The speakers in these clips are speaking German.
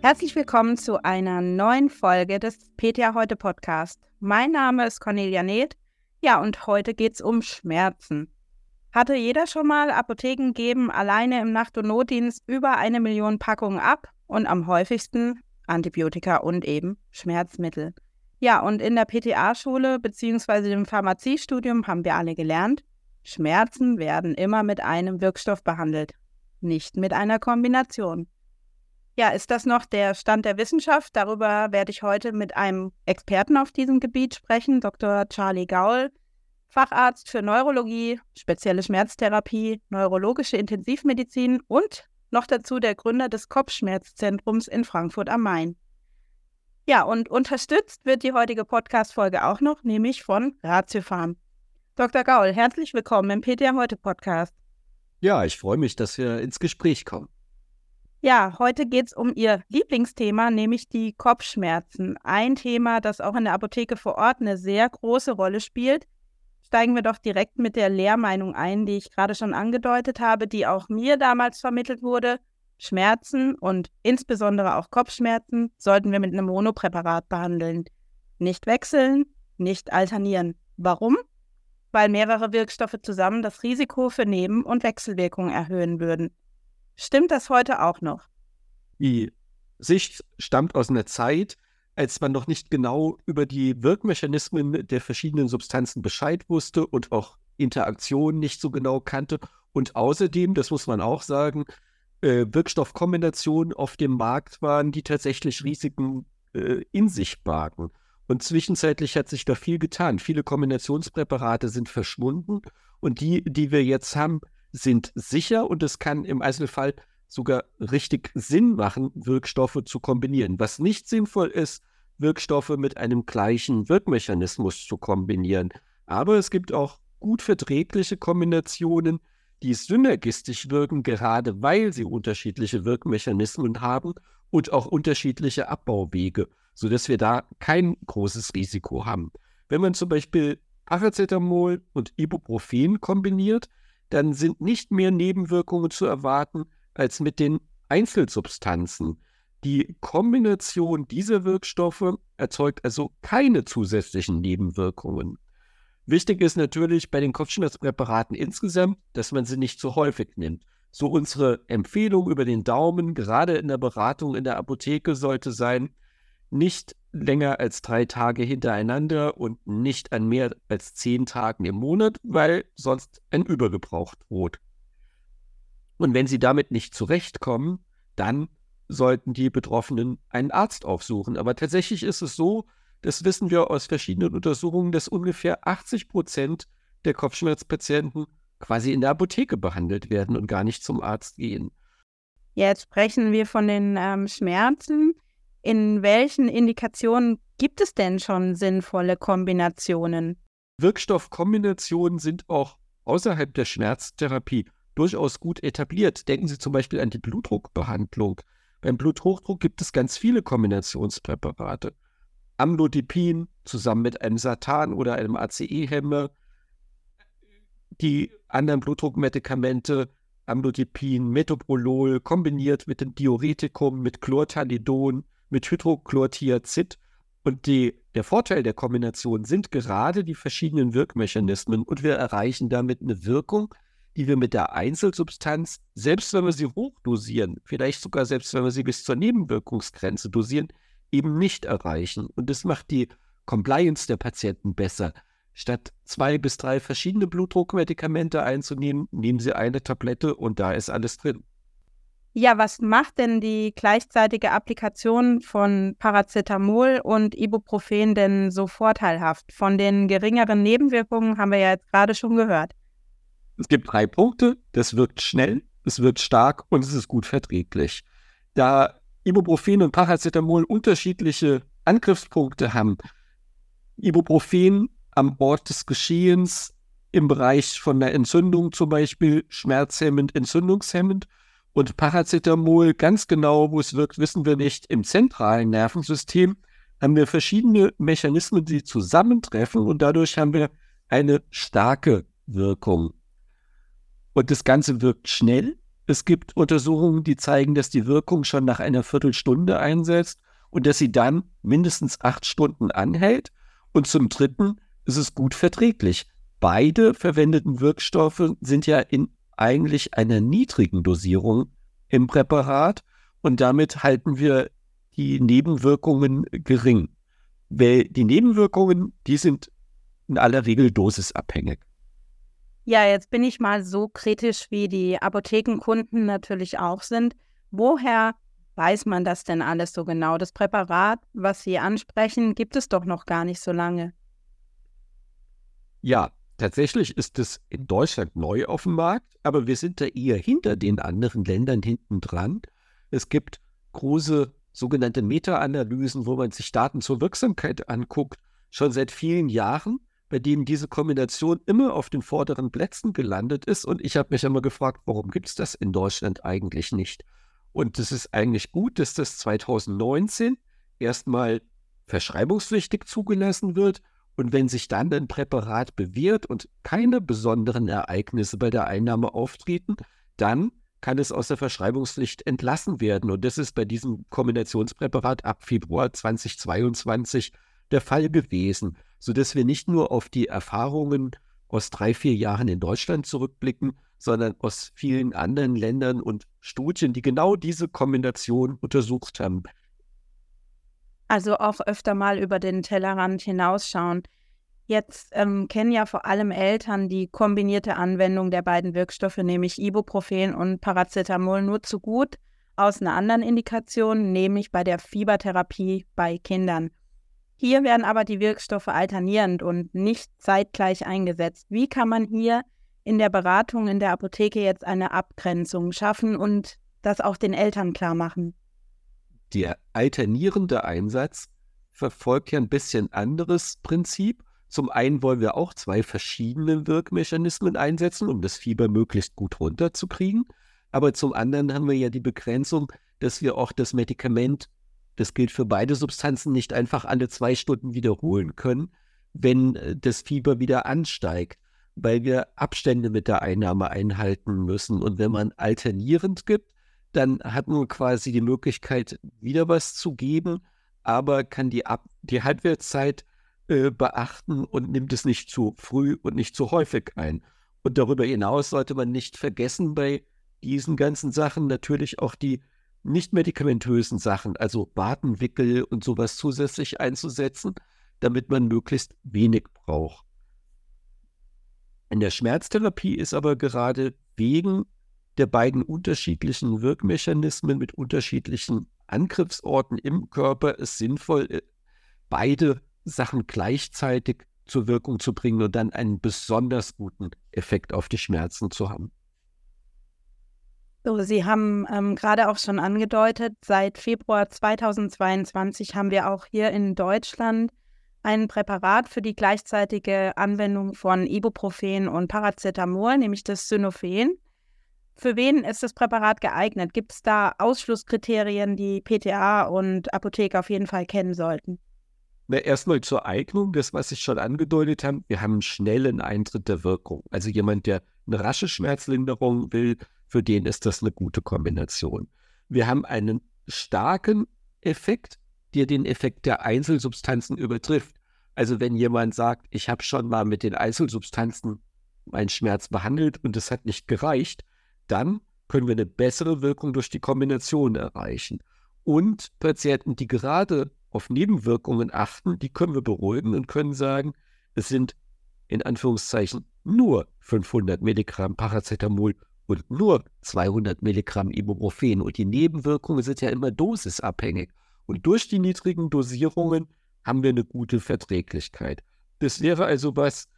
Herzlich willkommen zu einer neuen Folge des PTA Heute Podcast. Mein Name ist Cornelia Neth. Ja, und heute geht es um Schmerzen. Hatte jeder schon mal Apotheken geben alleine im Nacht- und Notdienst über eine Million Packungen ab und am häufigsten Antibiotika und eben Schmerzmittel. Ja, und in der PTA-Schule bzw. dem Pharmaziestudium haben wir alle gelernt, Schmerzen werden immer mit einem Wirkstoff behandelt, nicht mit einer Kombination. Ja, ist das noch der Stand der Wissenschaft? Darüber werde ich heute mit einem Experten auf diesem Gebiet sprechen, Dr. Charlie Gaul, Facharzt für Neurologie, spezielle Schmerztherapie, neurologische Intensivmedizin und noch dazu der Gründer des Kopfschmerzzentrums in Frankfurt am Main. Ja, und unterstützt wird die heutige Podcast-Folge auch noch, nämlich von Ratiofarm. Dr. Gaul, herzlich willkommen im PTA Heute Podcast. Ja, ich freue mich, dass wir ins Gespräch kommen. Ja, heute geht es um Ihr Lieblingsthema, nämlich die Kopfschmerzen. Ein Thema, das auch in der Apotheke vor Ort eine sehr große Rolle spielt. Steigen wir doch direkt mit der Lehrmeinung ein, die ich gerade schon angedeutet habe, die auch mir damals vermittelt wurde. Schmerzen und insbesondere auch Kopfschmerzen sollten wir mit einem Monopräparat behandeln. Nicht wechseln, nicht alternieren. Warum? weil mehrere Wirkstoffe zusammen das Risiko für Neben- und Wechselwirkungen erhöhen würden. Stimmt das heute auch noch? Die Sicht stammt aus einer Zeit, als man noch nicht genau über die Wirkmechanismen der verschiedenen Substanzen Bescheid wusste und auch Interaktionen nicht so genau kannte. Und außerdem, das muss man auch sagen, äh, Wirkstoffkombinationen auf dem Markt waren, die tatsächlich Risiken äh, in sich bargen. Und zwischenzeitlich hat sich da viel getan. Viele Kombinationspräparate sind verschwunden und die, die wir jetzt haben, sind sicher und es kann im Einzelfall sogar richtig Sinn machen, Wirkstoffe zu kombinieren. Was nicht sinnvoll ist, Wirkstoffe mit einem gleichen Wirkmechanismus zu kombinieren. Aber es gibt auch gut verträgliche Kombinationen, die synergistisch wirken, gerade weil sie unterschiedliche Wirkmechanismen haben und auch unterschiedliche Abbauwege sodass wir da kein großes Risiko haben. Wenn man zum Beispiel Paracetamol und Ibuprofen kombiniert, dann sind nicht mehr Nebenwirkungen zu erwarten als mit den Einzelsubstanzen. Die Kombination dieser Wirkstoffe erzeugt also keine zusätzlichen Nebenwirkungen. Wichtig ist natürlich bei den Kopfschmerzpräparaten insgesamt, dass man sie nicht zu häufig nimmt. So unsere Empfehlung über den Daumen, gerade in der Beratung in der Apotheke, sollte sein, nicht länger als drei Tage hintereinander und nicht an mehr als zehn Tagen im Monat, weil sonst ein Übergebrauch droht. Und wenn sie damit nicht zurechtkommen, dann sollten die Betroffenen einen Arzt aufsuchen. Aber tatsächlich ist es so, das wissen wir aus verschiedenen Untersuchungen, dass ungefähr 80 Prozent der Kopfschmerzpatienten quasi in der Apotheke behandelt werden und gar nicht zum Arzt gehen. Jetzt sprechen wir von den ähm, Schmerzen. In welchen Indikationen gibt es denn schon sinnvolle Kombinationen? Wirkstoffkombinationen sind auch außerhalb der Schmerztherapie durchaus gut etabliert. Denken Sie zum Beispiel an die Blutdruckbehandlung. Beim Bluthochdruck gibt es ganz viele Kombinationspräparate. Amlodipin zusammen mit einem Satan oder einem ACE-Hemmer. Die anderen Blutdruckmedikamente, Amlodipin, Metoprolol, kombiniert mit dem Diuretikum, mit Chlortalidon, mit Hydrochlortiazid. Und die, der Vorteil der Kombination sind gerade die verschiedenen Wirkmechanismen und wir erreichen damit eine Wirkung, die wir mit der Einzelsubstanz, selbst wenn wir sie hochdosieren, vielleicht sogar selbst wenn wir sie bis zur Nebenwirkungsgrenze dosieren, eben nicht erreichen. Und das macht die Compliance der Patienten besser. Statt zwei bis drei verschiedene Blutdruckmedikamente einzunehmen, nehmen Sie eine Tablette und da ist alles drin. Ja, was macht denn die gleichzeitige Applikation von Paracetamol und Ibuprofen denn so vorteilhaft? Von den geringeren Nebenwirkungen haben wir ja jetzt gerade schon gehört. Es gibt drei Punkte. Das wirkt schnell, es wirkt stark und es ist gut verträglich. Da Ibuprofen und Paracetamol unterschiedliche Angriffspunkte haben, Ibuprofen am Ort des Geschehens im Bereich von der Entzündung zum Beispiel schmerzhemmend, entzündungshemmend und Paracetamol, ganz genau, wo es wirkt, wissen wir nicht. Im zentralen Nervensystem haben wir verschiedene Mechanismen, die zusammentreffen und dadurch haben wir eine starke Wirkung. Und das Ganze wirkt schnell, Es gibt Untersuchungen, die zeigen, dass die Wirkung schon nach einer Viertelstunde einsetzt und dass sie dann mindestens acht Stunden anhält. Und zum Dritten ist es gut verträglich. Beide verwendeten Wirkstoffe sind ja in eigentlich einer niedrigen Dosierung im Präparat und damit halten wir die Nebenwirkungen gering. Weil die Nebenwirkungen, die sind in aller Regel dosisabhängig. Ja, jetzt bin ich mal so kritisch, wie die Apothekenkunden natürlich auch sind. Woher weiß man das denn alles so genau? Das Präparat, was Sie ansprechen, gibt es doch noch gar nicht so lange. Ja, tatsächlich ist es in Deutschland neu auf dem Markt, aber wir sind da eher hinter den anderen Ländern hinten dran. Es gibt große sogenannte Meta-Analysen, wo man sich Daten zur Wirksamkeit anguckt, schon seit vielen Jahren bei dem diese Kombination immer auf den vorderen Plätzen gelandet ist. Und ich habe mich immer gefragt, warum gibt es das in Deutschland eigentlich nicht? Und es ist eigentlich gut, dass das 2019 erstmal verschreibungspflichtig zugelassen wird. Und wenn sich dann ein Präparat bewährt und keine besonderen Ereignisse bei der Einnahme auftreten, dann kann es aus der Verschreibungspflicht entlassen werden. Und das ist bei diesem Kombinationspräparat ab Februar 2022 der Fall gewesen sodass wir nicht nur auf die Erfahrungen aus drei, vier Jahren in Deutschland zurückblicken, sondern aus vielen anderen Ländern und Studien, die genau diese Kombination untersucht haben. Also auch öfter mal über den Tellerrand hinausschauen. Jetzt ähm, kennen ja vor allem Eltern die kombinierte Anwendung der beiden Wirkstoffe, nämlich Ibuprofen und Paracetamol, nur zu gut aus einer anderen Indikation, nämlich bei der Fiebertherapie bei Kindern. Hier werden aber die Wirkstoffe alternierend und nicht zeitgleich eingesetzt. Wie kann man hier in der Beratung in der Apotheke jetzt eine Abgrenzung schaffen und das auch den Eltern klar machen? Der alternierende Einsatz verfolgt ja ein bisschen anderes Prinzip. Zum einen wollen wir auch zwei verschiedene Wirkmechanismen einsetzen, um das Fieber möglichst gut runterzukriegen. Aber zum anderen haben wir ja die Begrenzung, dass wir auch das Medikament das gilt für beide Substanzen nicht einfach alle zwei Stunden wiederholen können, wenn äh, das Fieber wieder ansteigt, weil wir Abstände mit der Einnahme einhalten müssen. Und wenn man alternierend gibt, dann hat man quasi die Möglichkeit, wieder was zu geben, aber kann die, Ab die Halbwertszeit äh, beachten und nimmt es nicht zu früh und nicht zu häufig ein. Und darüber hinaus sollte man nicht vergessen bei diesen ganzen Sachen natürlich auch die nicht medikamentösen Sachen, also Badenwickel und sowas zusätzlich einzusetzen, damit man möglichst wenig braucht. In der Schmerztherapie ist aber gerade wegen der beiden unterschiedlichen Wirkmechanismen mit unterschiedlichen Angriffsorten im Körper es sinnvoll, äh, beide Sachen gleichzeitig zur Wirkung zu bringen und dann einen besonders guten Effekt auf die Schmerzen zu haben. So, Sie haben ähm, gerade auch schon angedeutet, seit Februar 2022 haben wir auch hier in Deutschland ein Präparat für die gleichzeitige Anwendung von Ibuprofen und Paracetamol, nämlich das Synophen. Für wen ist das Präparat geeignet? Gibt es da Ausschlusskriterien, die PTA und Apotheker auf jeden Fall kennen sollten? Na, erstmal zur Eignung, das, was ich schon angedeutet habe, wir haben einen schnellen Eintritt der Wirkung. Also jemand, der eine rasche Schmerzlinderung will, für den ist das eine gute Kombination. Wir haben einen starken Effekt, der den Effekt der Einzelsubstanzen übertrifft. Also wenn jemand sagt, ich habe schon mal mit den Einzelsubstanzen meinen Schmerz behandelt und es hat nicht gereicht, dann können wir eine bessere Wirkung durch die Kombination erreichen. Und Patienten, die gerade auf Nebenwirkungen achten, die können wir beruhigen und können sagen, es sind in Anführungszeichen nur 500 Milligramm Paracetamol und nur 200 Milligramm Ibuprofen. Und die Nebenwirkungen sind ja immer dosisabhängig. Und durch die niedrigen Dosierungen haben wir eine gute Verträglichkeit. Das wäre also was,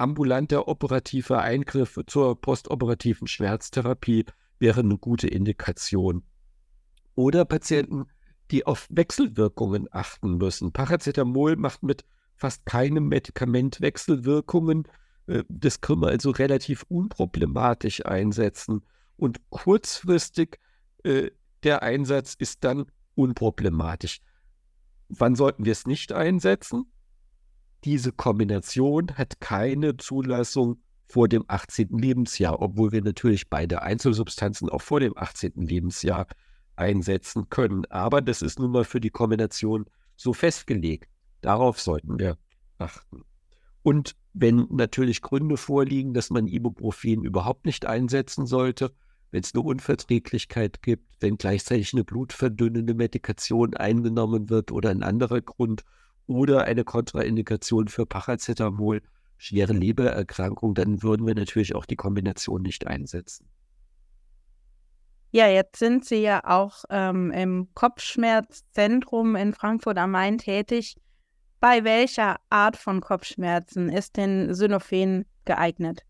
ambulanter operativer Eingriff zur postoperativen Schmerztherapie wäre eine gute Indikation. Oder Patienten, die auf Wechselwirkungen achten müssen. Paracetamol macht mit fast keinem Medikament Wechselwirkungen. Äh, das können wir also relativ unproblematisch einsetzen. Und kurzfristig äh, der Einsatz ist dann unproblematisch. Wann sollten wir es nicht einsetzen? Diese Kombination hat keine Zulassung vor dem 18. Lebensjahr, obwohl wir natürlich beide Einzelsubstanzen auch vor dem 18. Lebensjahr einsetzen können. Aber das ist nun mal für die Kombination so festgelegt. Darauf sollten wir achten. Und wenn natürlich Gründe vorliegen, dass man Ibuprofen überhaupt nicht einsetzen sollte, wenn es eine Unverträglichkeit gibt, wenn gleichzeitig eine blutverdünnende Medikation eingenommen wird oder ein anderer Grund oder eine Kontraindikation für Paracetamol, schwere Lebererkrankung, dann würden wir natürlich auch die Kombination nicht einsetzen. Ja, jetzt sind Sie ja auch ähm, im Kopfschmerzzentrum in Frankfurt am Main tätig. Bei welcher Art von Kopfschmerzen ist denn Synophen geeignet?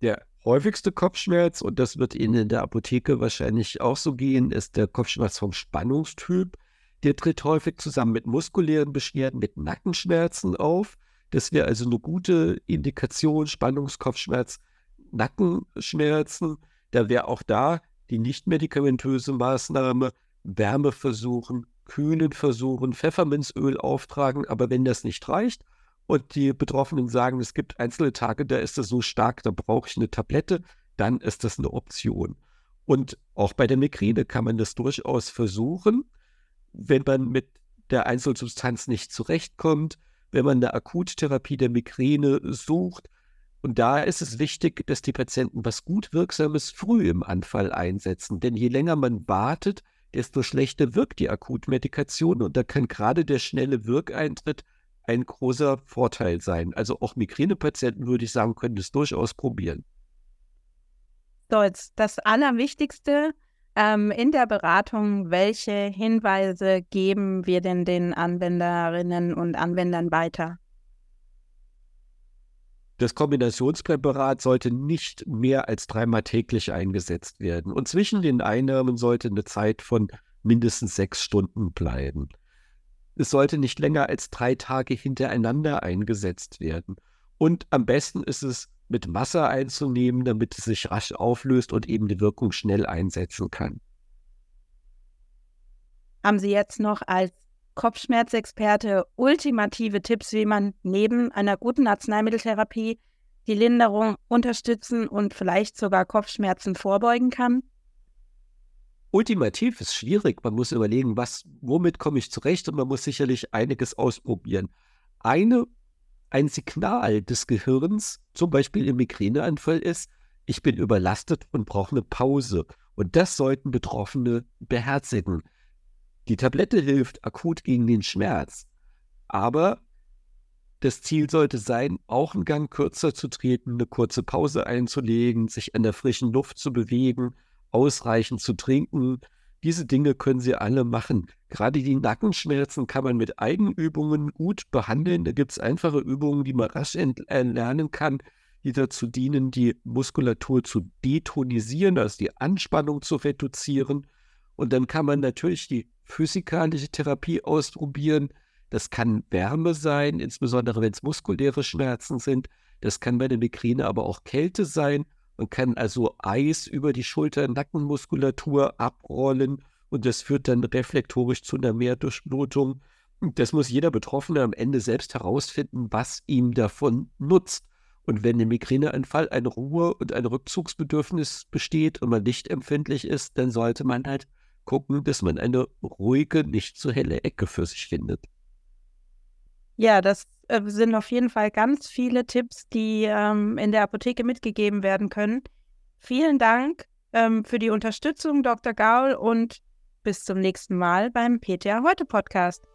Der häufigste Kopfschmerz, und das wird Ihnen in der Apotheke wahrscheinlich auch so gehen, ist der Kopfschmerz vom Spannungstyp. Der tritt häufig zusammen mit muskulären Beschwerden, mit Nackenschmerzen auf. Das wäre also eine gute Indikation, Spannungskopfschmerz, Nackenschmerzen. Da wäre auch da die nicht-medikamentöse Maßnahme, Wärme versuchen, kühlen versuchen, Pfefferminzöl auftragen. Aber wenn das nicht reicht und die Betroffenen sagen, es gibt einzelne Tage, da ist es so stark, da brauche ich eine Tablette, dann ist das eine Option. Und auch bei der Migräne kann man das durchaus versuchen, wenn man mit der Einzelsubstanz nicht zurechtkommt, wenn man eine Akuttherapie der Migräne sucht. Und da ist es wichtig, dass die Patienten was gut Wirksames früh im Anfall einsetzen. Denn je länger man wartet, desto schlechter wirkt die Akutmedikation. Und da kann gerade der schnelle Wirkeintritt ein großer Vorteil sein. Also auch Migränepatienten, würde ich sagen, können das durchaus probieren. So, jetzt das Allerwichtigste ähm, in der Beratung, welche Hinweise geben wir denn den Anwenderinnen und Anwendern weiter? Das Kombinationspräparat sollte nicht mehr als dreimal täglich eingesetzt werden. Und zwischen den Einnahmen sollte eine Zeit von mindestens sechs Stunden bleiben. Es sollte nicht länger als drei Tage hintereinander eingesetzt werden. Und am besten ist es mit Wasser einzunehmen, damit es sich rasch auflöst und eben die Wirkung schnell einsetzen kann. Haben Sie jetzt noch als Kopfschmerzexperte ultimative Tipps, wie man neben einer guten Arzneimitteltherapie die Linderung unterstützen und vielleicht sogar Kopfschmerzen vorbeugen kann? Ultimativ ist schwierig. Man muss überlegen, was, womit komme ich zurecht und man muss sicherlich einiges ausprobieren. Eine ein Signal des Gehirns, zum Beispiel im Migräneanfall, ist, ich bin überlastet und brauche eine Pause. Und das sollten Betroffene beherzigen. Die Tablette hilft akut gegen den Schmerz. Aber das Ziel sollte sein, auch einen Gang kürzer zu treten, eine kurze Pause einzulegen, sich an der frischen Luft zu bewegen, ausreichend zu trinken, diese Dinge können Sie alle machen. Gerade die Nackenschmerzen kann man mit Eigenübungen gut behandeln. Da gibt es einfache Übungen, die man rasch lernen kann, die dazu dienen, die Muskulatur zu detonisieren, also die Anspannung zu reduzieren. Und dann kann man natürlich die physikalische Therapie ausprobieren. Das kann Wärme sein, insbesondere wenn es muskuläre Schmerzen sind. Das kann bei der Migräne aber auch Kälte sein. Man kann also Eis über die Schulter-Nackenmuskulatur abrollen und das führt dann reflektorisch zu einer Mehrdurchblutung. Das muss jeder Betroffene am Ende selbst herausfinden, was ihm davon nutzt. Und wenn im Migräneanfall eine Ruhe und ein Rückzugsbedürfnis besteht und man nicht empfindlich ist, dann sollte man halt gucken, dass man eine ruhige, nicht zu helle Ecke für sich findet. Ja, das äh, sind auf jeden Fall ganz viele Tipps, die ähm, in der Apotheke mitgegeben werden können. Vielen Dank ähm, für die Unterstützung, Dr. Gaul, und bis zum nächsten Mal beim PTA Heute Podcast.